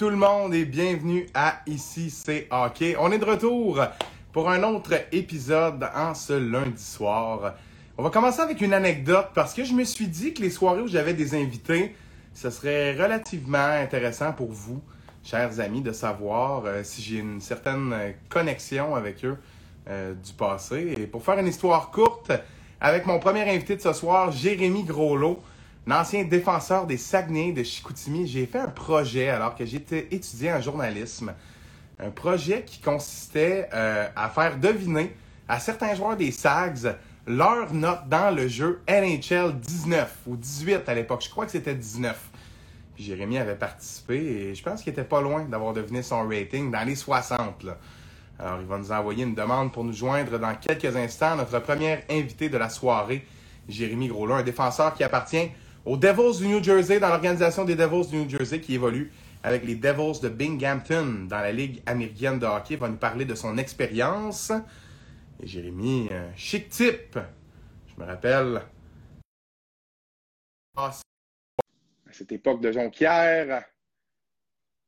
tout le monde et bienvenue à Ici c'est Hockey. On est de retour pour un autre épisode en ce lundi soir. On va commencer avec une anecdote parce que je me suis dit que les soirées où j'avais des invités, ce serait relativement intéressant pour vous, chers amis, de savoir euh, si j'ai une certaine connexion avec eux euh, du passé. Et pour faire une histoire courte, avec mon premier invité de ce soir, Jérémy Groslot, l'ancien défenseur des Saguenay de Chicoutimi, j'ai fait un projet alors que j'étais étudiant en journalisme. Un projet qui consistait euh, à faire deviner à certains joueurs des Sags leur note dans le jeu NHL 19 ou 18 à l'époque. Je crois que c'était 19. Puis Jérémy avait participé et je pense qu'il était pas loin d'avoir deviné son rating dans les 60. Là. Alors, il va nous envoyer une demande pour nous joindre dans quelques instants. Notre premier invité de la soirée, Jérémy Groslot, un défenseur qui appartient aux Devils du New Jersey, dans l'organisation des Devils du New Jersey, qui évolue avec les Devils de Binghamton dans la Ligue américaine de hockey. Va nous parler de son expérience. Et Jérémy, un chic type. Je me rappelle. À cette époque de Jonquière,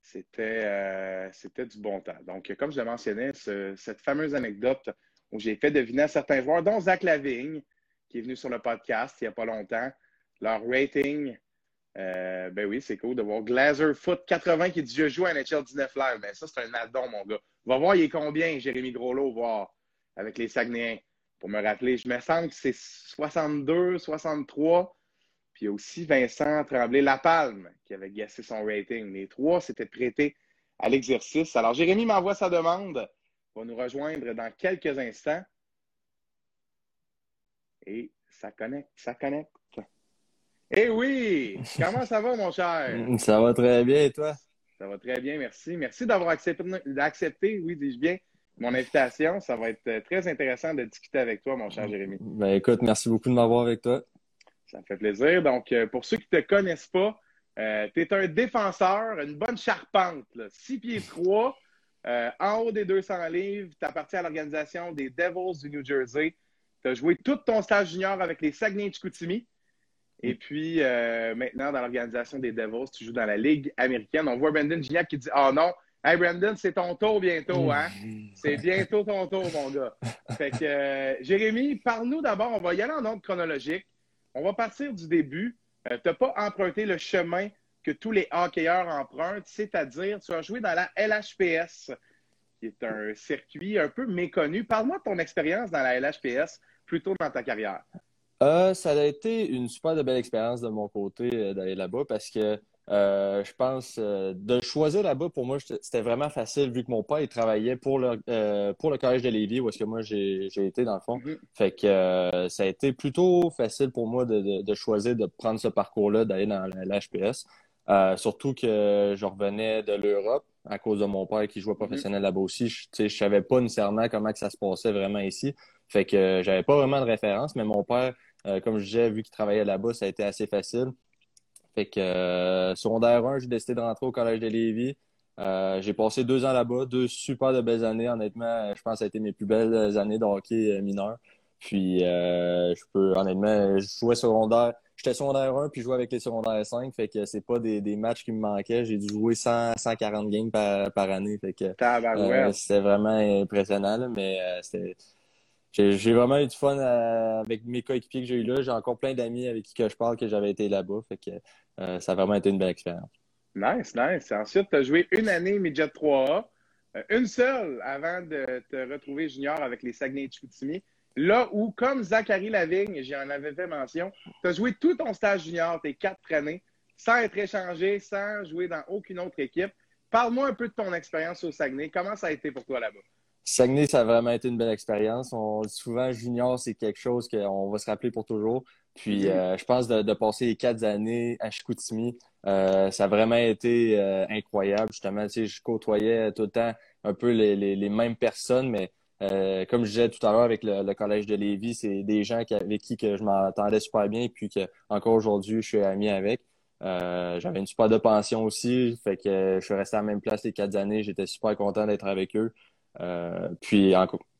c'était euh, du bon temps. Donc, comme je le mentionnais, ce- cette fameuse anecdote où j'ai fait deviner à certains joueurs, dont Zach Lavigne, qui est venu sur le podcast il n'y a pas longtemps, leur rating. euh, ben oui, c'est cool de voir Glazer Foot 80 qui dit Je joue à NHL 19 live. Ben ça, c'est un addon, mon gars. Va voir, il est combien, Jérémy Groslot, voir avec les Saguenayens. Pour me rappeler, je me sens que c'est 62, 63. Puis il y aussi Vincent Tremblay-Lapalme qui avait gassé son rating. Les trois s'étaient prêtés à l'exercice. Alors, Jérémy m'envoie sa demande. Il va nous rejoindre dans quelques instants. Et ça connecte, ça connecte. Eh oui! Comment ça va, mon cher? Ça va très bien, et toi? Ça va très bien, merci. Merci d'avoir accepté, d'accepter, oui, dis-je bien, mon invitation. Ça va être euh, très intéressant de discuter avec toi, mon cher Jérémy. Ben écoute, merci beaucoup de m'avoir avec toi. Ça me fait plaisir. Donc, euh, pour ceux qui ne te connaissent pas, tu es un défenseur, une bonne charpente, 6 pieds 3, en haut des 200 livres. Tu appartiens à l'organisation des Devils du New Jersey. Tu as joué tout ton stage junior avec les Saguenay de Chicoutimi. Et puis, euh, maintenant, dans l'organisation des Devils, tu joues dans la Ligue américaine. On voit Brandon Gignac qui dit Ah non, hey Brandon, c'est ton tour bientôt, hein? C'est bientôt ton tour, mon gars. Fait que, euh, Jérémy, parle-nous d'abord, on va y aller en ordre chronologique. On va partir du début. Euh, tu n'as pas emprunté le chemin que tous les hockeyeurs empruntent, c'est-à-dire, tu as joué dans la LHPS, qui est un circuit un peu méconnu. Parle-moi de ton expérience dans la LHPS plus tôt dans ta carrière. Euh, ça a été une super de belle expérience de mon côté euh, d'aller là-bas parce que euh, je pense euh, de choisir là-bas pour moi c'était vraiment facile vu que mon père il travaillait pour le pour le collège de Lévis où est-ce que moi j'ai j'ai été dans le fond. Mhm. Fait que ça a été plutôt facile pour moi de, de, de choisir de prendre ce parcours-là d'aller dans la, la HPS. Euh, surtout que je revenais de l'Europe à cause de mon père qui jouait professionnel là-bas aussi. Je, je savais pas nécessairement comment que ça se passait vraiment ici. Fait que j'avais pas vraiment de référence, mais mon père, euh, comme je disais, vu qu'il travaillait là-bas, ça a été assez facile. Fait que euh, secondaire 1, j'ai décidé de rentrer au collège de Lévis. Euh, j'ai passé deux ans là-bas, deux super de belles années. Honnêtement, je pense que ça a été mes plus belles années de hockey euh, mineur. Puis euh, je peux honnêtement, je jouais secondaire. J'étais secondaire 1 puis je jouais avec les secondaires 5. Fait que c'est pas des, des matchs qui me manquaient. J'ai dû jouer 100, 140 games par, par année. Fait que euh, c'était vraiment impressionnant, là, mais euh, c'était. J'ai vraiment eu du fun euh, avec mes coéquipiers que j'ai eu là. J'ai encore plein d'amis avec qui je parle que j'avais été là-bas. Fait que euh, ça a vraiment été une belle expérience. Nice, nice. Ensuite, tu as joué une année Midget 3A, euh, une seule avant de te retrouver junior avec les Saguenay Chicoutimi. Là où, comme Zachary Lavigne, j'en avais fait mention, tu as joué tout ton stage junior, tes quatre années, sans être échangé, sans jouer dans aucune autre équipe. Parle-moi un peu de ton expérience au Saguenay. Comment ça a été pour toi là-bas? Saguenay, ça a vraiment été une belle expérience. On souvent, junior, c'est quelque chose qu'on va se rappeler pour toujours. Puis, Mhm. euh, je pense de, de passer les quatre années à Chicoutimi, euh, ça a vraiment été euh, incroyable. Justement, tu sais, je côtoyais tout le temps un peu les, les, les mêmes personnes, mais euh, comme je disais tout à l'heure avec le, le collège de Lévis, c'est des gens qui, avec qui que je m'entendais super bien, puis que encore aujourd'hui, je suis ami avec. Euh, j'avais une super de pension aussi, fait que je suis resté à la même place les quatre années. J'étais super content d'être avec eux. Euh, puis,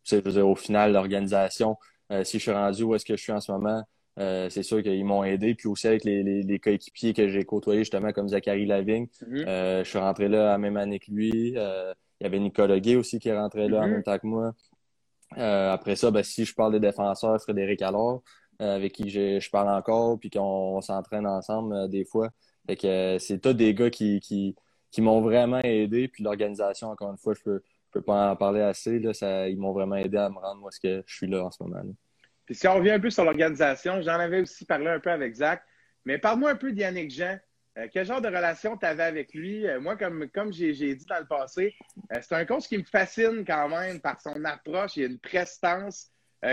je veux dire, au final, l'organisation, euh, si je suis rendu où est-ce que je suis en ce moment, euh, c'est sûr qu'ils m'ont aidé. Puis aussi avec les, les, les coéquipiers que j'ai côtoyés, justement, comme Zachary Lavigne. Mhm. Euh, je suis rentré là la même année que lui. Euh, il y avait Nicolas Gay aussi qui est rentré là en Mhm. même temps que moi. Après ça, ben, si je parle des défenseurs, Frédéric Allard, avec qui je, je parle encore, puis qu'on on s'entraîne ensemble des fois. Fait que c'est tous des gars qui, qui, qui m'ont vraiment aidé. Puis l'organisation, encore une fois, je peux, peux pas en parler assez. Là, ça, ils m'ont vraiment aidé à me rendre moi ce que je suis là en ce moment. là. Puis si on revient un peu sur l'organisation, j'en avais aussi parlé un peu avec Zach, mais parle-moi un peu d'Yannick Jean. Euh, quel genre de relation tu avais avec lui? Euh, moi, comme, comme j'ai dit dans le passé, euh, c'est un coach qui me fascine quand même par son approche. A une prestance.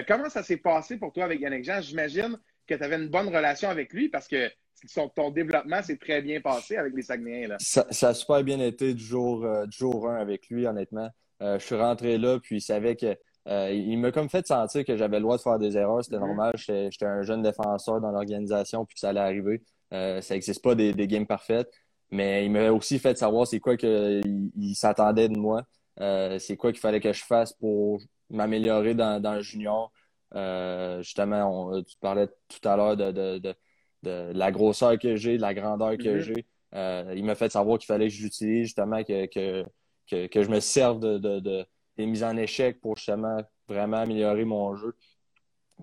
Comment ça s'est passé pour toi avec Yannick Jean? J'imagine que tu avais une bonne relation avec lui parce que son, ton développement s'est très bien passé avec les Saguenayens. Là. Ça, ça a super bien été du jour, du jour 1 avec lui, honnêtement. Euh, je suis rentré là, puis il savait que. euh, il m'a comme fait sentir que j'avais le droit de faire des erreurs. C'était Mhm. normal. J'étais un jeune défenseur dans l'organisation, puis que ça allait arriver. Euh, ça n'existe pas des, des games parfaites. Mais il m'a aussi fait savoir c'est quoi qu'il il s'attendait de moi. Euh, c'est quoi qu'il fallait que je fasse pour m'améliorer dans, dans le junior. Euh, justement, on- tu parlais tout à l'heure de, de, de, de la grosseur que j'ai, de la grandeur que Mhm. j'ai. Euh, il m'a fait savoir qu'il fallait que j'utilise justement que, que, que, que je me serve de, de, de- des mises en échec pour justement vraiment améliorer mon jeu.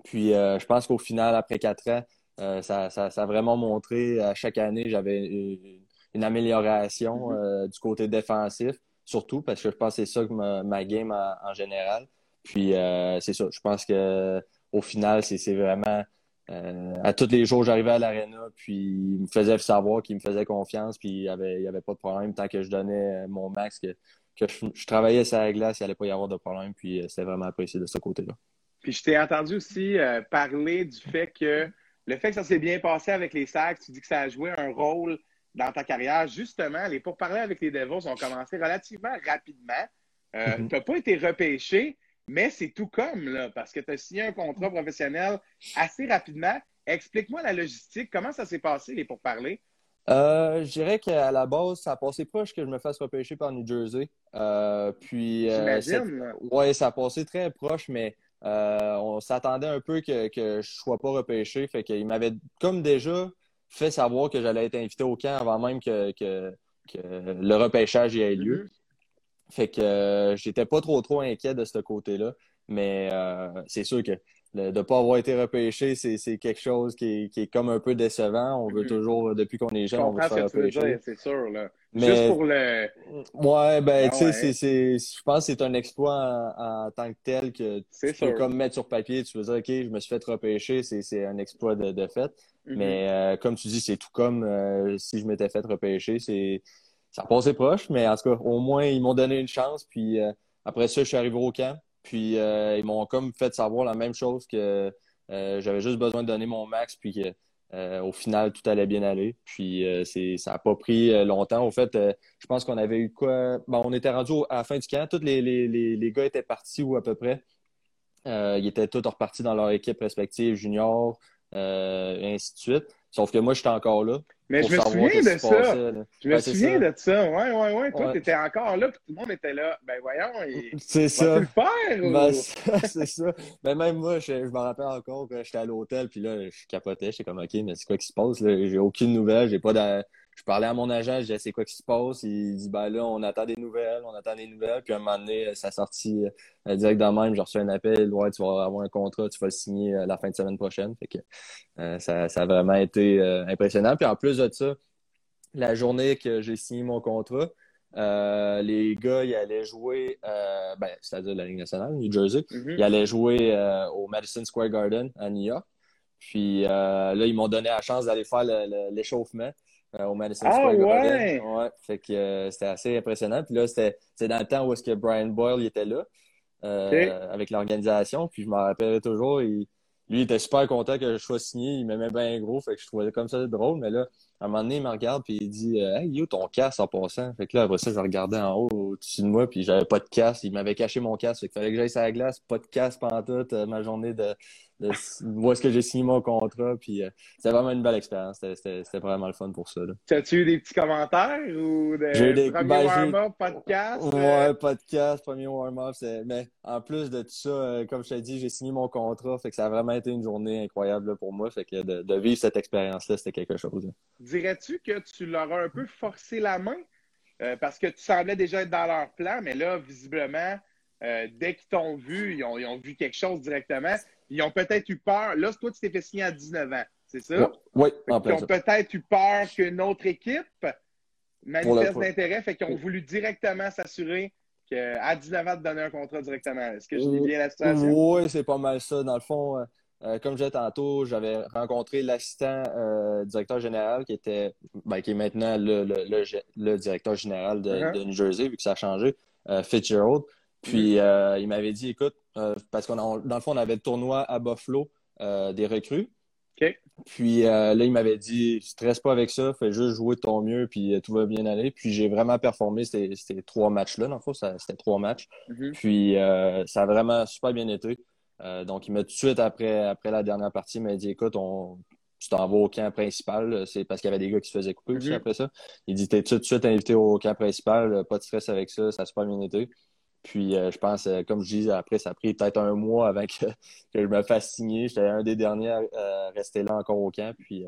Puis euh, je pense qu'au final, après quatre ans, euh, ça, ça, ça a vraiment montré à chaque année, j'avais une, une amélioration Mhm. euh, du côté défensif, surtout parce que je pense que c'est ça que ma, ma game en, en général. Puis c'est ça, je pense que au final, c'est c'est vraiment euh, à tous les jours, j'arrivais à l'aréna, puis il me faisait savoir qu'il me faisait confiance, puis il n'y avait, il y avait pas de problème tant que je donnais euh, mon max, que, que je, je travaillais sur la glace, il n'allait pas y avoir de problème, puis euh, c'était vraiment apprécié de ce côté-là. Puis je t'ai entendu aussi euh, parler du fait que le fait que ça s'est bien passé avec les Sacs, tu dis que ça a joué un rôle dans ta carrière. Justement, les pourparlers avec les Devils ont commencé relativement rapidement. Euh, Mhm. Tu n'as pas été repêché, mais c'est tout comme, là, parce que tu as signé un contrat professionnel assez rapidement. Explique-moi la logistique. Comment ça s'est passé, les pourparlers? Euh, je dirais qu'à la base, ça a passé proche que je me fasse repêcher par New Jersey. Euh, puis, euh, ouais, ça a passé très proche, mais euh, on s'attendait un peu que, que je sois pas repêché. Fait qu'il m'avait comme déjà fait savoir que j'allais être invité au camp avant même que, que, que le repêchage y ait lieu. Fait que euh, j'étais pas trop trop inquiet de ce côté-là. Mais euh, c'est sûr que le- de ne pas avoir été repêché, c'est c'est quelque chose qui est, qui est comme un peu décevant. On veut Mhm. toujours, depuis qu'on est Je jeune, on veut se faire repêcher. c'est sûr. Là. Mais- Juste pour le. Ouais, ben, Ah tu sais, ouais. je pense que c'est un exploit en, en tant que tel que tu peux sûr. comme mettre sur papier, tu veux dire, OK, je me suis fait repêcher, c'est, un exploit de, de fait. Mhm. Mais euh, comme tu dis, c'est tout comme euh, si je m'étais fait repêcher, c'est, ça passait proche, mais en tout cas, au moins, ils m'ont donné une chance. Puis euh, après ça, je suis arrivé au camp. Puis euh, ils m'ont comme fait savoir la même chose que euh, j'avais juste besoin de donner mon max, puis que euh, au final, tout allait bien aller. Puis euh, c'est, ça n'a pas pris euh, longtemps. Au fait, je pense qu'on avait eu quoi? Bon, on était rendu à la fin du camp. Tous les, les, les, les gars étaient partis ou à peu près. Ils étaient tous repartis dans leur équipe respective, junior, et ainsi de suite. Sauf que moi, j'étais encore là. Mais je me souviens de ça. Je me souviens de ça. Ouais, ouais, ouais. Toi, tu étais encore là, puis tout le monde était là. Ben voyons, il... C'est ça. le faire? ou- Ben, c'est ça. Ben, même moi, je, je me rappelle encore quand j'étais à l'hôtel, puis là, je capotais, j'étais comme, OK, mais c'est quoi qui se passe? J'ai aucune nouvelle, j'ai pas de... Je parlais à mon agent, je disais, c'est quoi qui se passe? Il dit, ben là, on attend des nouvelles, on attend des nouvelles. Puis à un moment donné, ça sortit euh, direct de même, j'ai reçu un appel, ouais, tu vas avoir un contrat, tu vas le signer euh, la fin de semaine prochaine. Fait que euh, ça, ça a vraiment été euh, impressionnant. Puis en plus de ça, la journée que j'ai signé mon contrat, euh, les gars, ils allaient jouer, euh, ben, c'est-à-dire la Ligue nationale, New Jersey. Mhm. Ils allaient jouer euh, au Madison Square Garden à New York. Puis euh, là, ils m'ont donné la chance d'aller faire le- le- l'échauffement euh, au Madison Ah, Square ouais? Garden. Ouais. Fait que euh, c'était assez impressionnant. Puis là, c'était dans le temps où est-ce que Brian Boyle il était là euh, avec l'organisation. Puis je me rappellerai toujours, il- lui, il était super content que je sois signé. Il m'aimait bien gros. Fait que je trouvais comme ça drôle. Mais là, à un moment donné, il me regarde puis il dit euh, Hey, yo, ton casque en passant. Fait que là, après ça, je regardais en haut au-dessus de moi, puis j'avais pas de casque. Il m'avait caché mon casque. Fait qu'il fallait que j'aille sur la glace, pas de casque pendant toute euh, ma journée de, de où est-ce que j'ai signé mon contrat. Puis euh, c'était vraiment une belle expérience. C'était vraiment le fun pour ça. As-tu eu des petits commentaires ou des, des- premiers ben, warm-up, podcast? Ouais, podcast, premier warm-up. Mais en plus de tout ça, euh, comme je t'ai dit, j'ai signé mon contrat. Fait que ça a vraiment été une journée incroyable là, pour moi. Fait que de, de vivre cette expérience-là, c'était quelque chose. Dirais-tu que tu leur as un peu forcé la main? Euh, parce que tu semblais déjà être dans leur plan, mais là, visiblement, euh, dès qu'ils t'ont vu, ils ont, ils ont vu quelque chose directement. Ils ont peut-être eu peur. Là, toi, tu t'es fait signer à 19 ans, c'est ça? Ouais, Fait en plein ont peut-être eu peur qu'une autre équipe manifeste d'intérêt, fait qu'ils ont voulu directement s'assurer qu'à 19 ans, de donner un contrat directement. Est-ce que je dis bien la situation? Oui, c'est pas mal ça. Dans le fond, euh, euh, comme je disais tantôt, j'avais rencontré l'assistant euh, directeur général qui était ben, qui est maintenant le, le, le, gé- le directeur général de, Uh-huh. de New Jersey, vu que ça a changé, euh, Fitzgerald. Puis Mm-hmm. euh, il m'avait dit, écoute, euh, parce qu'on dans le fond, on avait le tournoi à Buffalo euh, des recrues. Puis là, il m'avait dit, stresse pas avec ça, fais juste jouer de ton mieux, puis tout va bien aller. Puis j'ai vraiment performé ces, ces trois matchs-là. Dans le fond, c'était trois matchs. Mhm. Puis ça a vraiment super bien été. Donc, il m'a tout de suite, après, après la dernière partie, il m'a dit Écoute, on, tu t'en vas au camp principal. C'est parce qu'il y avait des gars qui se faisaient couper aussi Mhm. après ça. Il dit T'es tout de suite invité au camp principal, pas de stress avec ça, ça a super bien été. Puis euh, je pense, euh, comme je dis, après, ça a pris peut-être un mois avant que, je me fasse signer. J'étais un des derniers à rester là encore au camp. Puis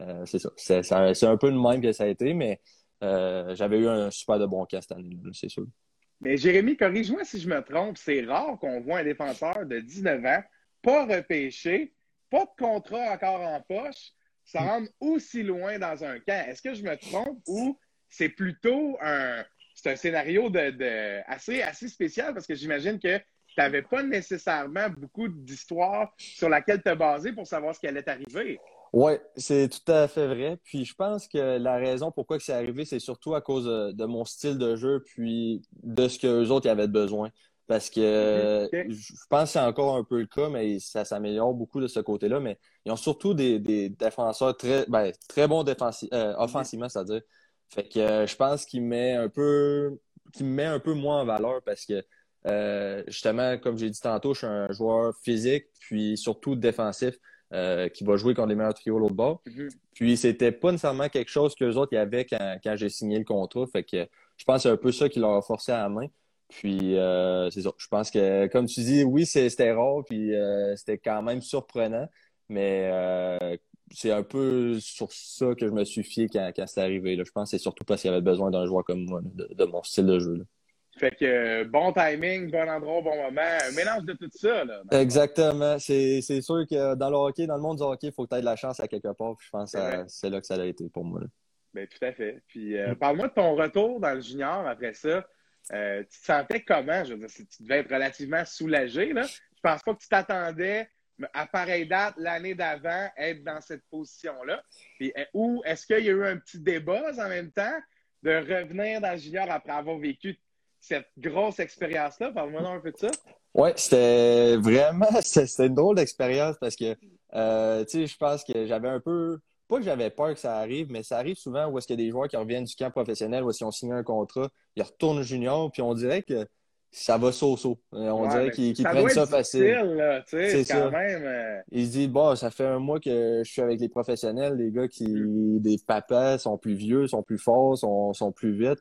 euh, c'est ça. C'est ça- un peu le même que ça a été, mais j'avais eu un super de bon camp cette année, c'est sûr. Mais Jérémy, corrige-moi si je me trompe, c'est rare qu'on voit un défenseur de 19 ans, pas repêché, pas de contrat encore en poche, se rendre aussi loin dans un camp. Est-ce que je me trompe ou c'est plutôt un, c'est un scénario de, de- assez, assez spécial parce que j'imagine que tu n'avais pas nécessairement beaucoup d'histoires sur laquelle te baser pour savoir ce qui allait t'arriver. Oui, c'est tout à fait vrai. Puis je pense que la raison pourquoi c'est arrivé, c'est surtout à cause de, de mon style de jeu, puis de ce qu'eux autres y avaient besoin. Parce que je pense que c'est encore un peu le cas, mais ça s'améliore beaucoup de ce côté-là. Mais ils ont surtout des, des défenseurs très, ben, très bons défensi- euh, offensivement, c'est-à-dire. Fait que euh, je pense qu'il met un peu, qu'il me met un peu moins en valeur parce que euh, justement, comme j'ai dit tantôt, je suis un joueur physique, puis surtout défensif, euh, qui va jouer contre les meilleurs trios l'autre bord. Mhm. Puis c'était pas nécessairement quelque chose qu'eux autres y avaient quand, quand j'ai signé le contrat. Fait que je pense que c'est un peu ça qui leur a forcé à la main. Puis euh, c'est ça. Je pense que, comme tu dis, oui, c'était rare, puis c'était quand même surprenant. Mais c'est un peu sur ça que je me suis fié quand, quand c'est arrivé. Là. Je pense que c'est surtout parce qu'il y avait besoin d'un joueur comme moi, de, de mon style de jeu. là. Fait que euh, bon timing, bon endroit, bon moment, un mélange de tout ça. Là, Exactement. C'est c'est sûr que dans le hockey, dans le monde du hockey, il faut que tu aies de la chance à quelque part. Puis je pense que C'est là que ça a été pour moi. là. Ben, tout à fait. Puis, euh, parle-moi de ton retour dans le junior après ça. Euh, tu te sentais comment? Je veux dire, tu devais être relativement soulagé. Là. Je pense pas que tu t'attendais à pareille date l'année d'avant être dans cette position-là. Euh, ou est-ce qu'il y a eu un petit débat en même temps de revenir dans junior après avoir vécu cette grosse expérience-là? Parle-moi un peu de ça. Ouais, c'était vraiment, une drôle d'expérience parce que, euh, tu sais, je pense que j'avais un peu, pas que j'avais peur que ça arrive, mais ça arrive souvent où est-ce qu'il y a des joueurs qui reviennent du camp professionnel, où est-ce qu'ils ont signé un contrat, ils retournent junior, puis on dirait que ça va so-so. Euh, On Ouais, dirait qu'ils prennent ça facile. C'est quand ça. même. euh, Ils se disent, bon, ça fait un mois que je suis avec les professionnels, les gars qui, Mm. des papas, sont plus vieux, sont plus forts, sont, sont plus vite.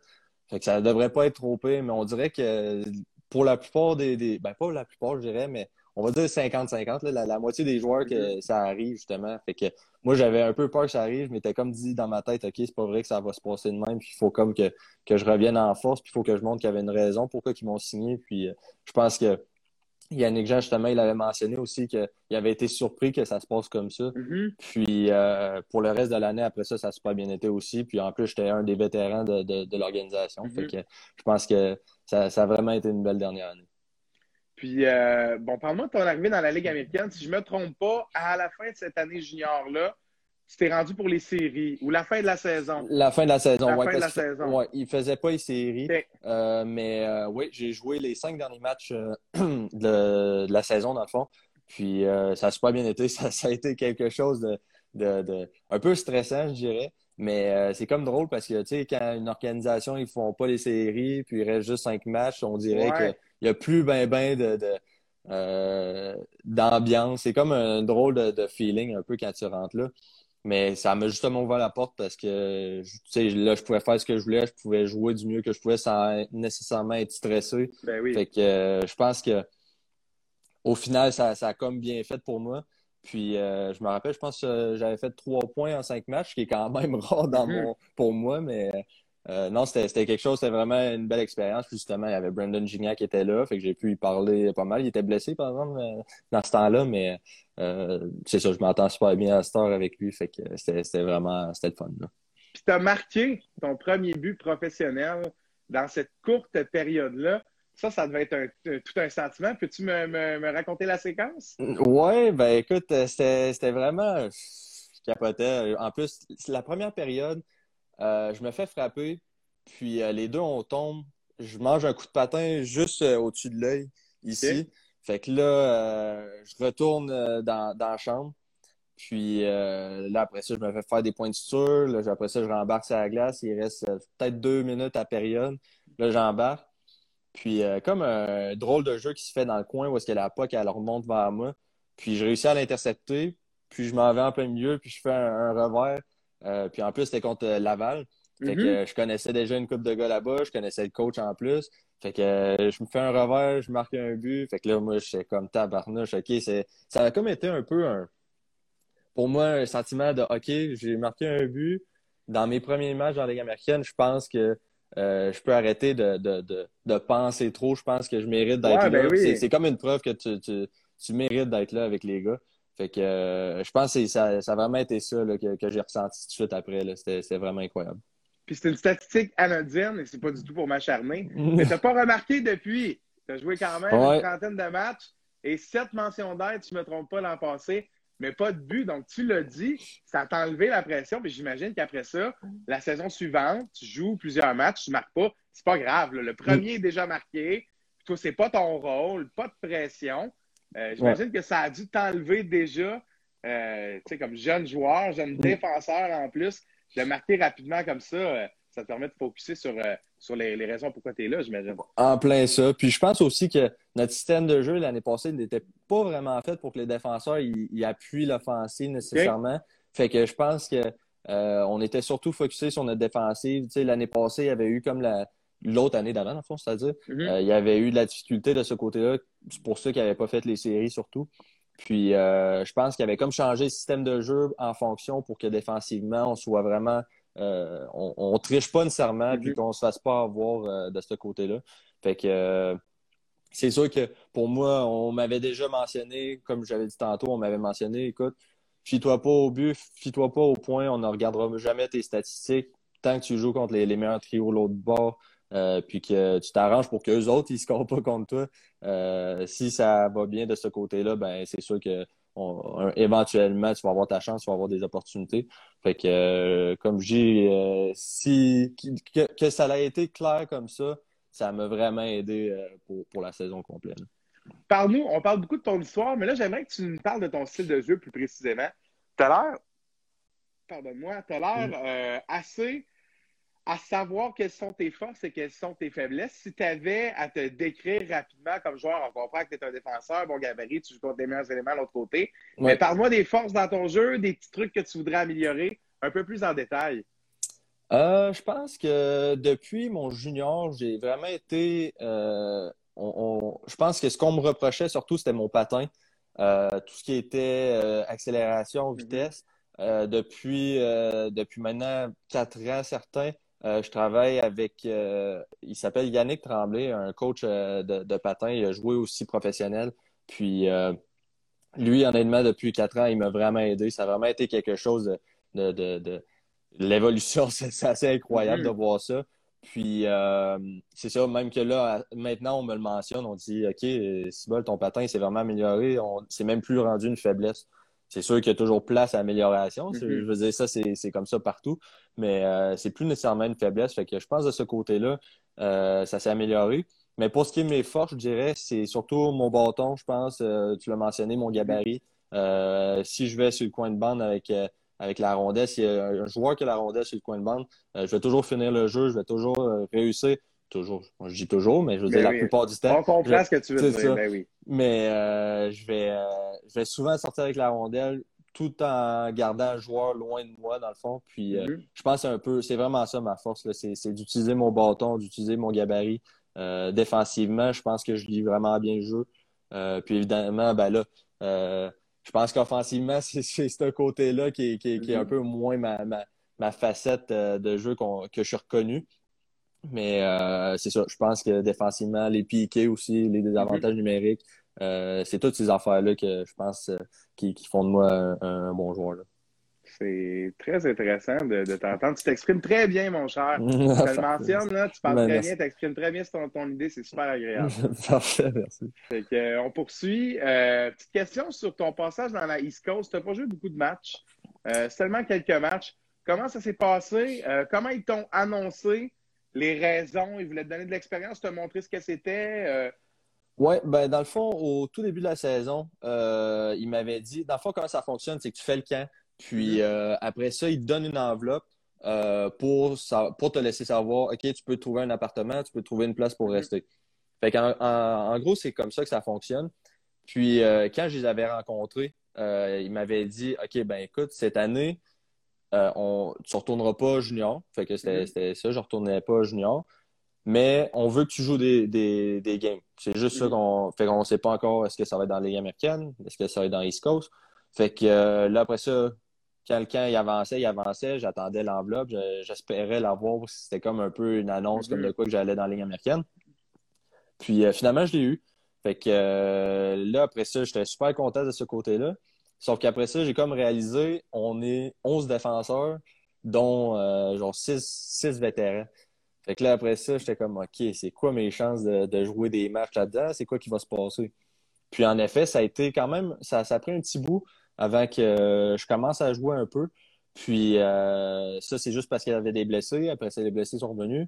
Fait que ça devrait pas être trop pire, mais on dirait que pour la plupart des, des ben pas la plupart, je dirais, mais on va dire 50-50, là, la, la moitié des joueurs que Mm-hmm. ça arrive, justement. Fait que moi, j'avais un peu peur que ça arrive, mais t'as comme dit dans ma tête, OK, c'est pas vrai que ça va se passer de même, puis il faut comme que, que je revienne en force, puis il faut que je montre qu'il y avait une raison pourquoi ils m'ont signé, puis euh, je pense que Yannick Jean, justement, il avait mentionné aussi qu'il avait été surpris que ça se passe comme ça. mhm. Puis euh, pour le reste de l'année, après ça, ça a super bien été aussi. Puis en plus, j'étais un des vétérans de, de, de l'organisation. Mhm. Fait que je pense que ça, ça a vraiment été une belle dernière année. Puis, euh, bon, parle-moi de ton arrivée dans la Ligue américaine. Si je ne me trompe pas, à la fin de cette année junior-là, tu t'es rendu pour les séries ou la fin de la saison? La fin de la saison, La ouais, fin de parce la que- saison. ouais, il faisait pas les séries. Euh, mais euh, oui, j'ai joué les cinq derniers matchs de, de la saison, dans le fond. Puis ça a super bien été. Ça, ça a été quelque chose de, de, de- un peu stressant, je dirais. Mais c'est comme drôle parce que, tu sais, quand une organisation, ils font pas les séries, puis il reste juste cinq matchs, on dirait qu'il n'y a plus ben ben de, d'ambiance. C'est comme un drôle de, feeling un peu quand tu rentres là. Mais ça m'a justement ouvert la porte parce que là, je pouvais faire ce que je voulais, je pouvais jouer du mieux que je pouvais sans nécessairement être stressé. Ben oui. Fait que euh, je pense que au final, ça, ça, a comme bien fait pour moi. Puis euh, je me rappelle, je pense que j'avais fait trois points en cinq matchs, ce qui est quand même rare dans mm-hmm. mon, pour moi, mais euh, non, c'était quelque chose, c'était vraiment une belle expérience. Justement, il y avait Brandon Gignac qui était là, fait que j'ai pu y parler pas mal. Il était blessé, par exemple, euh, dans ce temps-là, mais euh, c'est ça, je m'entends super bien à Star avec lui, fait que c'était vraiment c'était le fun. Là. Puis tu as marqué ton premier but professionnel dans cette courte période-là. Ça, ça devait être tout un sentiment. Peux-tu me, me, raconter la séquence? Oui, ben écoute, c'était vraiment. Je capotais. En plus, la première période, euh, je me fais frapper, puis euh, les deux, on tombe. Je mange un coup de patin juste euh, au-dessus de l'œil, ici. Fait que là, je retourne dans, dans, la chambre. Puis là, après ça, je me fais faire des points de suture. Là, après ça, je rembarque sur la glace. Il reste peut-être deux minutes à période. Là, j'embarque. Puis comme un drôle de jeu qui se fait dans le coin où est-ce que la POC, elle remonte vers moi. Puis je réussis à l'intercepter. Puis je m'en vais en plein milieu. Puis je fais un revers. Euh, puis en plus, c'était contre euh, Laval. Fait que mm-hmm. je connaissais déjà une coupe de gars là-bas, je connaissais le coach en plus. Fait que euh, je me fais un revers, je marque un but. Fait que là, moi, j'étais comme tabarnouche. OK, c'est... ça a comme été un peu un... Pour moi, un sentiment de OK, j'ai marqué un but. Dans mes premiers matchs dans la Ligue américaine, je pense que je peux arrêter de, de, de, de, penser trop. Je pense que je mérite d'être là. Ben c'est comme une preuve que tu, tu, tu mérites d'être là avec les gars. Fait que euh, je pense que ça, ça a vraiment été ça que, j'ai ressenti tout de suite après. C'était vraiment incroyable. Puis c'est une statistique anodine et c'est pas du tout pour m'acharner. mais t'as pas remarqué depuis. Tu as joué quand même une trentaine de matchs et sept mentions d'aide, tu ne me trompes pas l'an passé, mais pas de but. Donc tu l'as dit, ça t'a enlevé la pression. Puis j'imagine qu'après ça, la saison suivante, tu joues plusieurs matchs, tu marques pas. C'est pas grave. Le premier est déjà marqué. Toi, c'est pas ton rôle, pas de pression. Euh, j'imagine que ça a dû t'enlever déjà, euh, tu sais, comme jeune joueur, jeune défenseur en plus, de marquer rapidement comme ça. Euh, ça te permet de focuser sur, sur les, raisons pourquoi tu es là, j'imagine. En plein ça. Puis je pense aussi que notre système de jeu l'année passée n'était pas vraiment fait pour que les défenseurs ils, appuient l'offensive nécessairement. Fait que je pense que on était surtout focusé sur notre défensive. Tu sais, l'année passée, il y avait eu comme la, l'autre année d'avant, en fond, c'est-à-dire. Mm-hmm. Euh, il y avait eu de la difficulté de ce côté-là. C'est pour ça qu'il n'avait pas fait les séries, surtout. Puis, euh, je pense qu'il avait comme changé le système de jeu en fonction pour que défensivement, on soit vraiment. Euh, on, ne triche pas nécessairement, puis mm-hmm. qu'on se fasse pas avoir de ce côté-là. Fait que. c'est sûr que pour moi, on m'avait déjà mentionné, comme j'avais dit tantôt, on m'avait mentionné, écoute, fie-toi pas au but, fie-toi pas au point, on ne regardera jamais tes statistiques tant que tu joues contre les, les meilleurs trios l'autre bord, euh, puis que tu t'arranges pour qu'eux autres, ils ne scorent pas contre toi. Euh, si ça va bien de ce côté-là, ben c'est sûr que éventuellement, tu vas avoir ta chance, tu vas avoir des opportunités. Fait que, euh, comme j'ai si que, ça a été clair comme ça, ça m'a vraiment aidé pour, pour, la saison complète. Parle-nous, on parle beaucoup de ton histoire, mais là, j'aimerais que tu nous parles de ton style de jeu plus précisément. Tu as l'air, pardonne-moi, tu as l'air mm. assez à savoir quelles sont tes forces et quelles sont tes faiblesses. Si tu avais à te décrire rapidement comme joueur, on comprend que tu es un défenseur, bon gabarit, tu joues contre des meilleurs éléments de l'autre côté. Mais parle-moi des forces dans ton jeu, des petits trucs que tu voudrais améliorer un peu plus en détail. Euh, je pense que depuis mon junior, j'ai vraiment été. Euh, je pense que ce qu'on me reprochait surtout, c'était mon patin. Euh, tout ce qui était accélération, mm-hmm. vitesse. depuis, depuis maintenant quatre ans, certains, euh, je travaille avec, euh, il s'appelle Yannick Tremblay, un coach euh, de, patin. Il a joué aussi professionnel. Puis, lui, honnêtement, depuis quatre ans, il m'a vraiment aidé. Ça a vraiment été quelque chose de, de, l'évolution. C'est assez incroyable mm-hmm. de voir ça. Puis, c'est ça, même que là, maintenant, on me le mentionne. On dit, OK, Sibol, ton patin s'est vraiment amélioré. On s'est même plus rendu une faiblesse c'est sûr qu'il y a toujours place à amélioration. Mm-hmm. Je veux dire, ça, c'est comme ça partout. Mais euh, c'est plus nécessairement une faiblesse. Fait que je pense de ce côté-là, euh, ça s'est amélioré. Mais pour ce qui est de mes forces, je dirais, c'est surtout mon bâton, je pense. Euh, tu l'as mentionné, mon gabarit. si je vais sur le coin de bande avec, avec la rondelle. S'il y a un joueur qui a la rondelle sur le coin de bande, je vais toujours finir le jeu, je vais toujours réussir. Toujours, je dis toujours, mais je veux dire Ben la plupart du temps. On comprend ce que tu veux dire, ça. ben oui. Mais je, vais, je vais souvent sortir avec la rondelle tout en gardant un joueur loin de moi, dans le fond. Puis Mhm. je pense un peu, c'est vraiment ça ma force, c'est, d'utiliser mon bâton, d'utiliser mon gabarit. Euh, défensivement, je pense que je lis vraiment bien le jeu. Euh, puis évidemment, ben là, euh, je pense qu'offensivement, c'est, ce côté-là qui est, qui est- qui est un Mhm. peu moins ma, ma, ma facette euh, de jeu que je suis reconnu. Mais euh, c'est ça, je pense que défensivement, les piquets aussi, les désavantages numériques, euh, c'est toutes ces affaires-là que je pense euh, qui, qui font de moi un, un bon joueur. C'est très intéressant de, de t'entendre. Tu t'exprimes très bien, mon cher. Je te le mentionne, là, tu parles Ben, très merci. bien, tu exprimes très bien sur ton, ton idée, c'est super agréable. Parfait, merci. Fait que, euh, on poursuit. Petite question sur ton passage dans la East Coast. Tu n'as pas joué beaucoup de matchs, seulement quelques matchs. Comment ça s'est passé? Comment ils t'ont annoncé? Les raisons? Ils voulaient te donner de l'expérience, te montrer ce que c'était? Euh, Ouais, ben dans le fond, au tout début de la saison, euh, il m'avait dit, dans le fond, comment ça fonctionne, c'est que tu fais le camp, puis Mhm. euh, après ça, il te donne une enveloppe pour, sa- pour te laisser savoir, OK, tu peux trouver un appartement, tu peux trouver une place pour Mhm. rester. Fait en, en gros, c'est comme ça que ça fonctionne. Puis quand je les avais rencontrés, il m'avait dit, OK, ben écoute, cette année, euh, on, tu ne retourneras pas junior. Fait que c'était Mhm. ça, je ne retournais pas junior. Mais on veut que tu joues des, des, des games. C'est juste ça Mhm. qu'on fait qu'on ne sait pas encore est-ce que ça va être dans la Ligue américaine, est-ce que ça va être dans East Coast. Fait que euh, là, après ça, quand le camp il avançait, il avançait, j'attendais l'enveloppe, je- j'espérais l'avoir. C'était comme un peu une annonce Mhm. comme de quoi que j'allais dans la Ligue américaine. Puis euh, finalement, je l'ai eu. Fait que là, après ça, j'étais super content de ce côté-là. Sauf qu'après ça, j'ai comme réalisé, on est 11 défenseurs, dont euh, genre 6, 6 vétérans. Fait que là, après ça, j'étais comme, OK, c'est quoi mes chances de, jouer des matchs là-dedans? C'est quoi qui va se passer? Puis en effet, ça a été quand même, ça, ça a pris un petit bout avant que euh, je commence à jouer un peu. Puis euh, ça, c'est juste parce qu'il y avait des blessés. Après ça, les blessés sont revenus.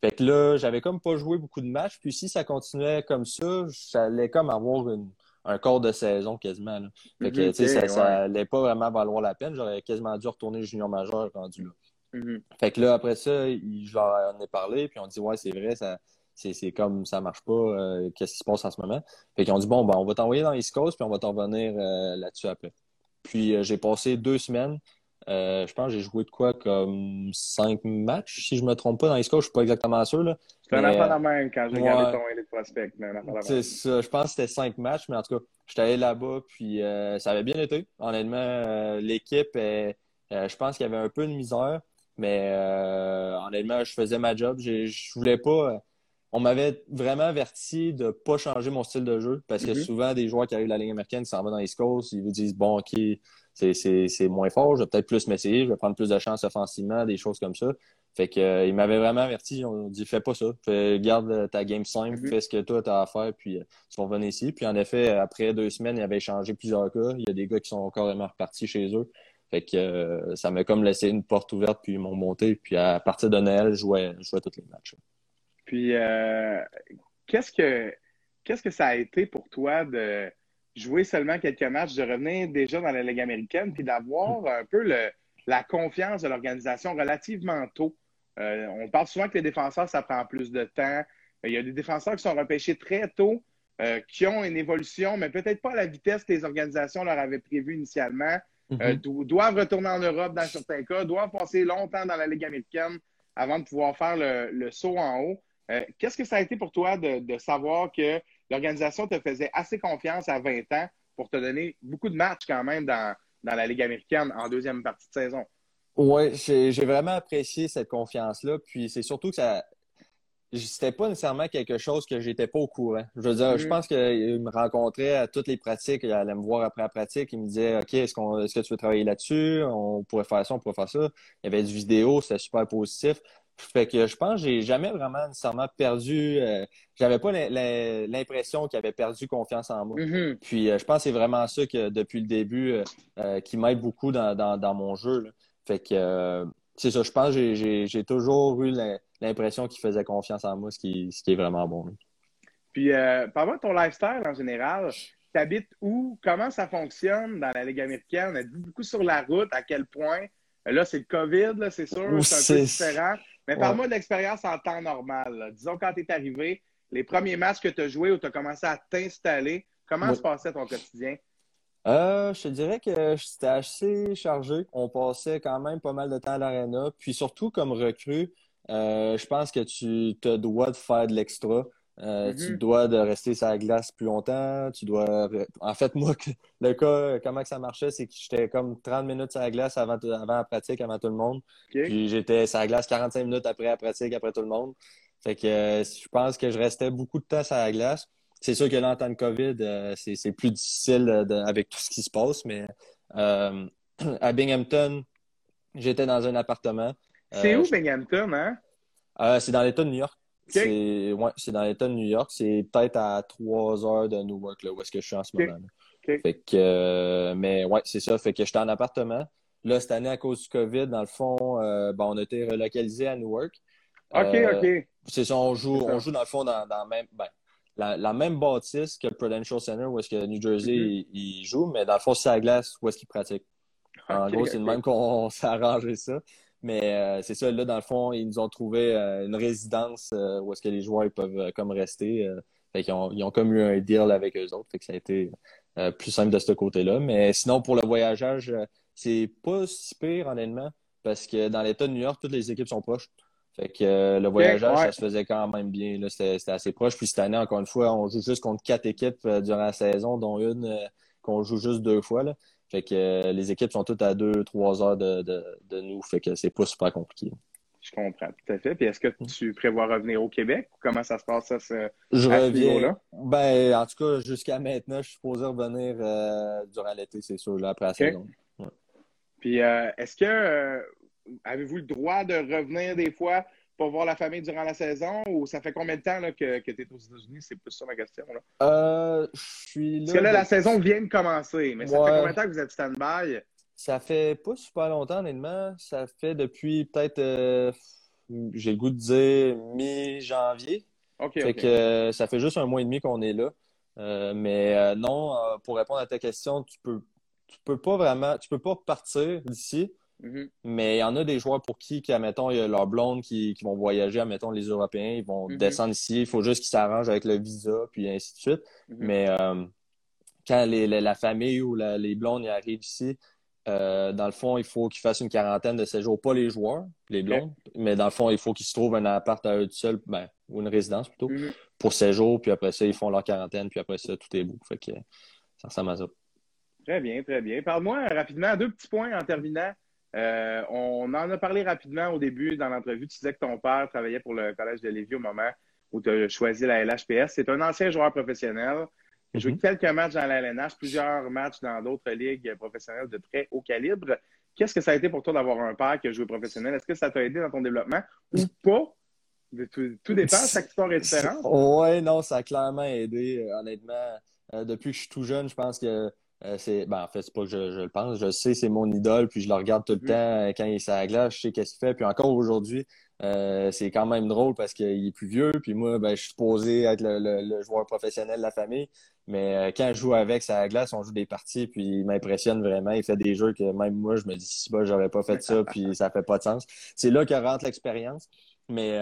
Fait que là, j'avais comme pas joué beaucoup de matchs. Puis si ça continuait comme ça, j'allais comme avoir une, un quart de saison quasiment. là. Fait que, Mhm, ça, ça ouais. allait pas vraiment valoir la peine. J'aurais quasiment dû retourner junior majeur rendu là. mhm. Fait que là, après ça, il- je leur en ai parlé, puis on dit Ouais, c'est vrai, ça, c'est, c'est comme ça marche pas, euh, qu'est-ce qui se passe en ce moment? Fait qu'ils ont dit Bon, ben, on va t'envoyer dans East Coast, puis on va t'en revenir euh, là-dessus après. Puis euh, j'ai passé deux semaines. Euh, je pense que j'ai joué de quoi comme cinq matchs, si je me trompe pas, dans East Coast, je suis pas exactement sûr. Là. C'est un affaire de même quand j'ai regardé ton élite prospect. C'est ça, je pense que c'était cinq matchs, mais en tout cas, j'étais allé là-bas, puis euh, ça avait bien été. Honnêtement, euh, l'équipe, je pense qu'il y avait un peu de misère, mais honnêtement, je faisais ma job. Je voulais pas. on m'avait vraiment averti de pas changer mon style de jeu, parce que Mhm. souvent, des joueurs qui arrivent de la ligne américaine, qui s'en vont dans East Coast, ils vous disent Bon, OK, c'est moins fort, je vais peut-être plus m'essayer, je vais prendre plus de chances offensivement, des choses comme ça. Fait que, euh, il m'avait vraiment averti, ils ont dit fais pas ça, fais, garde ta game simple, Mhm. fais ce que toi tu as à faire, puis euh, tu vas revenir ici. Puis en effet, après deux semaines, il avait changé plusieurs cas. Il y a des gars qui sont carrément repartis chez eux. Fait que euh, ça m'a comme laissé une porte ouverte, puis ils m'ont monté. Puis à partir de Noël, je jouais, je jouais tous les matchs. Puis, euh, qu'est-ce que qu'est-ce que ça a été pour toi de jouer seulement quelques matchs, de revenir déjà dans la Ligue américaine, puis d'avoir un peu le, la confiance de l'organisation relativement tôt? Euh, on parle souvent que les défenseurs, ça prend plus de temps. Il y a des défenseurs qui sont repêchés très tôt, euh, qui ont une évolution, mais peut-être pas à la vitesse que les organisations leur avaient prévu initialement. Euh, do- doivent retourner en Europe dans certains cas, doivent passer longtemps dans la Ligue américaine avant de pouvoir faire le, le saut en haut. Euh, Qu'est-ce que ça a été pour toi de, de savoir que l'organisation te faisait assez confiance à 20 ans pour te donner beaucoup de matchs quand même dans, dans la Ligue américaine en deuxième partie de saison? Ouais, j'ai vraiment apprécié cette confiance-là. Puis c'est surtout que ça. C'était pas nécessairement quelque chose que j'étais pas au courant. Je veux dire, je pense qu'il me rencontrait à toutes les pratiques, il allait me voir après la pratique, il me disait OK, est-ce qu'on est-ce que tu veux travailler là-dessus? On pourrait faire ça, on pourrait faire ça. Il y avait du vidéo, c'était super positif. Fait que je pense que j'ai jamais vraiment nécessairement perdu. euh, J'avais pas l'im- l'im- l'impression qu'il avait perdu confiance en moi. Mhm. Puis euh, je pense que c'est vraiment ça que depuis le début euh, euh, qui m'aide beaucoup dans, dans, dans mon jeu. là. Fait que c'est ça, je pense que j'ai- toujours eu l'im- l'impression qu'il faisait confiance en moi, ce qui, ce qui est vraiment bon. là. Puis, euh, parle-moi de ton lifestyle en général. Tu habites où? Comment ça fonctionne dans la Ligue américaine? On a dit beaucoup sur la route, à quel point? Là, c'est le COVID, c'est sûr, c'est un peu différent. Mais parle-moi de l'expérience en temps normal. Disons, quand tu es arrivé, les premiers matchs que tu as joués où tu as commencé à t'installer, comment se passait ton quotidien? Euh, je te dirais que c'était assez chargé. On passait quand même pas mal de temps à l'arena. Puis surtout, comme recrue, euh, je pense que tu te dois de faire de l'extra. Euh, tu mm-hmm. dois de rester sur la glace plus longtemps. Tu dois. En fait, moi, le cas, comment ça marchait, c'est que j'étais comme 30 minutes sur la glace avant, avant la pratique, avant tout le monde. Puis j'étais sur la glace 45 minutes après la pratique, après tout le monde. Fait que je pense que je restais beaucoup de temps sur la glace. C'est sûr que là, en temps de COVID, euh, c'est plus difficile avec tout ce qui se passe, mais euh, à Binghamton, j'étais dans un appartement. C'est où Binghamton, hein? c'est dans l'État de New York. C'est ouais, dans l'État de New York. C'est peut-être à trois heures de Newark, là, où est-ce que je suis en ce moment. Fait que, mais ouais, c'est ça. Fait que j'étais en appartement. Là, cette année, à cause du COVID, dans le fond, ben, on a été relocalisé à Newark. OK, OK. C'est ça, on joue, on joue dans le fond dans, dans même. Ben, la, même bâtisse que le Prudential Center où est-ce que New Jersey mm-hmm. il, joue, mais dans le fond, c'est à glace où est-ce qu'il pratique. En gros, c'est le même qu'on s'est arrangé ça. Mais euh, c'est ça, là, dans le fond, ils nous ont trouvé euh, une résidence euh, où est-ce que les joueurs peuvent comme rester. fait ont, ils ont comme eu un deal avec eux autres. Fait que ça a été plus simple de ce côté-là. Mais sinon, pour le voyageage, c'est pas si pire, honnêtement, parce que dans l'État de New York, toutes les équipes sont proches. Fait que euh, le voyageur, ça se faisait quand même bien. C'était assez proche. Puis cette année, encore une fois, on joue juste contre quatre équipes euh, durant la saison, dont une euh, qu'on joue juste deux fois. Là. Fait que les équipes sont toutes à deux, trois heures de, de, nous. Fait que c'est pas super compliqué. Je comprends tout à fait. Puis est-ce que mm. tu prévois revenir au Québec? Ou comment ça se passe ça, ce, je reviens, là Ben, en tout cas, jusqu'à maintenant, je suis supposé revenir durant l'été, c'est sûr, là, après la saison. Puis est-ce que avez-vous le droit de revenir des fois pour voir la famille durant la saison ou ça fait combien de temps que, que tu es aux États-Unis? C'est plus ça ma question. Là. Euh, je suis là. Parce que là, la saison vient de commencer, mais ça fait combien de temps que vous êtes stand-by? Ça fait pas super longtemps, honnêtement. Ça fait depuis peut-être, euh, j'ai le goût de dire mi-janvier. OK. Fait que euh, ça fait juste un mois et demi qu'on est là. mais non, pour répondre à ta question, tu peux, tu peux pas vraiment, tu peux pas partir d'ici. Mm-hmm. Mais il y en a des joueurs pour qui, qui admettons, il y a leurs blondes qui, qui vont voyager, admettons, les Européens, ils vont mm-hmm. descendre ici. Il faut juste qu'ils s'arrangent avec le visa, puis ainsi de suite. Mm-hmm. Mais euh, quand les, la famille ou les blondes y arrivent ici, euh, dans le fond, il faut qu'ils fassent une quarantaine de séjours, pas les joueurs, les blondes, mais dans le fond, il faut qu'ils se trouvent un appart à eux seuls, ben, ou une résidence plutôt, pour séjour, puis après ça, ils font leur quarantaine, puis après ça, tout est beau. Fait que ça ressemble à ça. Très bien, très bien. Parle-moi rapidement, deux petits points en terminant. Euh, on en a parlé rapidement au début dans l'entrevue. Tu disais que ton père travaillait pour le Collège de Lévis au moment où tu as choisi la LHPS. C'est un ancien joueur professionnel. Il a joué mhm. quelques matchs dans la LNH, plusieurs matchs dans d'autres ligues professionnelles de très haut calibre. Qu'est-ce que ça a été pour toi d'avoir un père qui a joué professionnel? Est-ce que ça t'a aidé dans ton développement ou pas? Tout, dépend, chaque histoire est différente. Oui, non, ça a clairement aidé, euh, honnêtement. Euh, depuis que je suis tout jeune, je pense que euh, c'est, ben, en fait, c'est pas que je, le pense. Je sais, c'est mon idole, puis je le regarde tout le mm. temps euh, quand il est à la glace, je sais qu'est-ce qu'il fait. Puis encore aujourd'hui, euh, c'est quand même drôle parce qu'il est plus vieux. Puis moi, ben, je suis supposé être le, joueur professionnel de la famille. Mais quand je joue avec sa glace, on joue des parties, puis il m'impressionne vraiment. Il fait des jeux que même moi, je me dis, si bah, j'aurais pas fait ça, puis ça fait pas de sens. C'est là que rentre l'expérience. Mais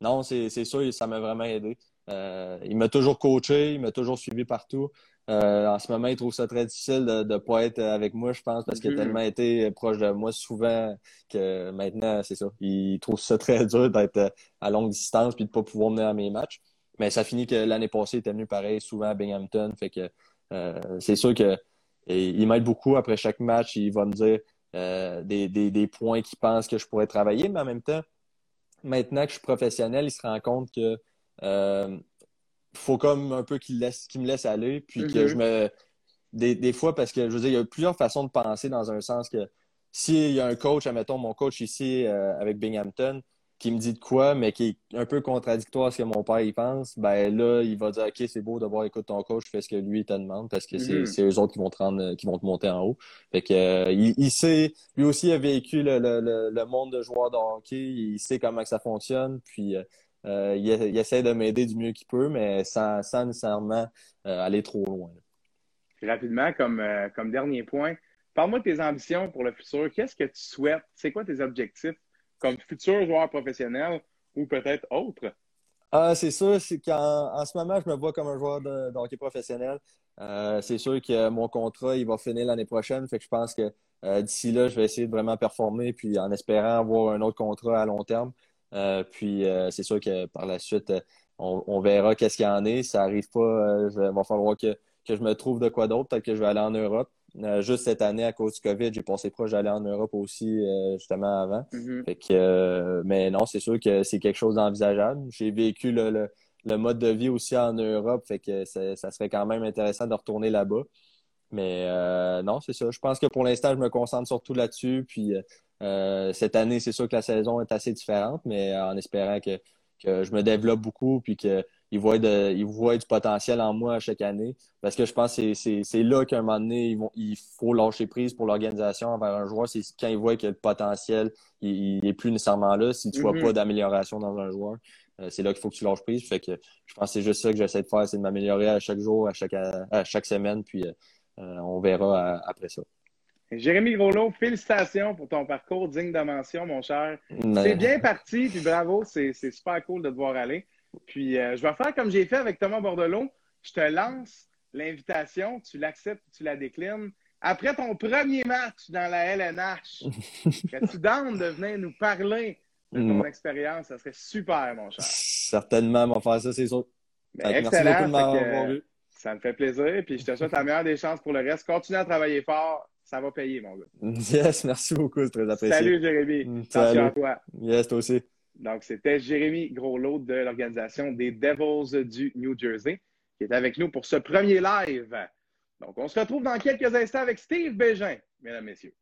non, c'est, c'est sûr, ça m'a vraiment aidé. il m'a toujours coaché, il m'a toujours suivi partout. Euh, en ce moment, il trouve ça très difficile de ne pas être avec moi, je pense, parce qu'il a tellement été proche de moi souvent que maintenant, c'est ça. Il trouve ça très dur d'être à longue distance puis de ne pas pouvoir venir à mes matchs. Mais ça finit que l'année passée, il était venu pareil souvent à Binghamton. Fait que euh, c'est sûr que il m'aide beaucoup. Après chaque match, il va me dire euh, des, des, points qu'il pense que je pourrais travailler, mais en même temps, maintenant que je suis professionnel, il se rend compte que faut comme un peu qu'il laisse me laisse aller puis que je mm-hmm. me des, des, fois parce que je veux dire il y a plusieurs façons de penser dans un sens que s'il y a un coach admettons mon coach ici euh, avec Binghamton qui me dit de quoi mais qui est un peu contradictoire à ce que mon père y pense ben là il va dire ok c'est beau de voir écoute ton coach fais ce que lui te demande parce que c'est mm-hmm. eux autres qui vont te rendre qui vont te monter en haut fait que euh, il, sait lui aussi a vécu le, le, le, monde de joueur de hockey il sait comment que ça fonctionne puis euh, euh, il, essaie de m'aider du mieux qu'il peut, mais sans, nécessairement euh, aller trop loin. rapidement, comme, euh, comme dernier point, parle-moi de tes ambitions pour le futur. Qu'est-ce que tu souhaites? C'est quoi tes objectifs comme futur joueur professionnel ou peut-être autre? Ah, c'est sûr, c'est qu'en en ce moment, je me vois comme un joueur de, hockey professionnel. C'est sûr que mon contrat, il va finir l'année prochaine. Fait que je pense que d'ici là, je vais essayer de vraiment performer, puis en espérant avoir un autre contrat à long terme. Euh, puis c'est sûr que par la suite, on, verra qu'est-ce qu'il y en est. Ça n'arrive pas, il va falloir que, que je me trouve de quoi d'autre. Peut-être que je vais aller en Europe. Euh, juste cette année, à cause du COVID, j'ai passé proche d'aller en Europe aussi, euh, justement, avant. Mm-hmm. fait que, euh, mais non, c'est sûr que c'est quelque chose d'envisageable. J'ai vécu le, le, mode de vie aussi en Europe, fait que ça, serait quand même intéressant de retourner là-bas. Mais non, c'est ça. Je pense que pour l'instant, je me concentre surtout là-dessus. Puis cette année, c'est sûr que la saison est assez différente, mais en espérant que, que je me développe beaucoup puis que ils voient, de, ils voient du potentiel en moi à chaque année. Parce que je pense que c'est là qu'à un moment donné, ils vont, il faut lâcher prise pour l'organisation envers un joueur. C'est quand ils voient que le potentiel il, est plus nécessairement là. Si tu vois Mm-hmm. pas d'amélioration dans un joueur, euh, c'est là qu'il faut que tu lâches prise. Fait que je pense que c'est juste ça que j'essaie de faire, c'est de m'améliorer à chaque jour, à chaque, à, chaque semaine, puis euh, euh, on verra après ça. Jérémy Groslo, félicitations pour ton parcours digne de mention, mon cher. Mais- C'est bien parti, puis bravo, c'est super cool de te voir aller. Puis euh, je vais faire comme j'ai fait avec Thomas Bordelot. Je te lance l'invitation, tu l'acceptes, tu la déclines. Après ton premier match dans la LNH, que tu donnes de venir nous parler de ton Mm. expérience, ça serait super, mon cher. Certainement, on va faire ça, c'est sûr. Que Merci excellent, beaucoup de m'avoir vu. Ça me fait plaisir, puis je te souhaite la meilleure des chances pour le reste. Continue à travailler fort, ça va payer, mon gars. Yes, merci beaucoup, c'est très apprécié. Salut, Jérémy. Mm, Attention salut. à toi. Yes, toi aussi. Donc, c'était Jérémy Groslot de l'organisation des Devils du New Jersey qui est avec nous pour ce premier live. Donc, on se retrouve dans quelques instants avec Steve Bégin, mesdames, messieurs.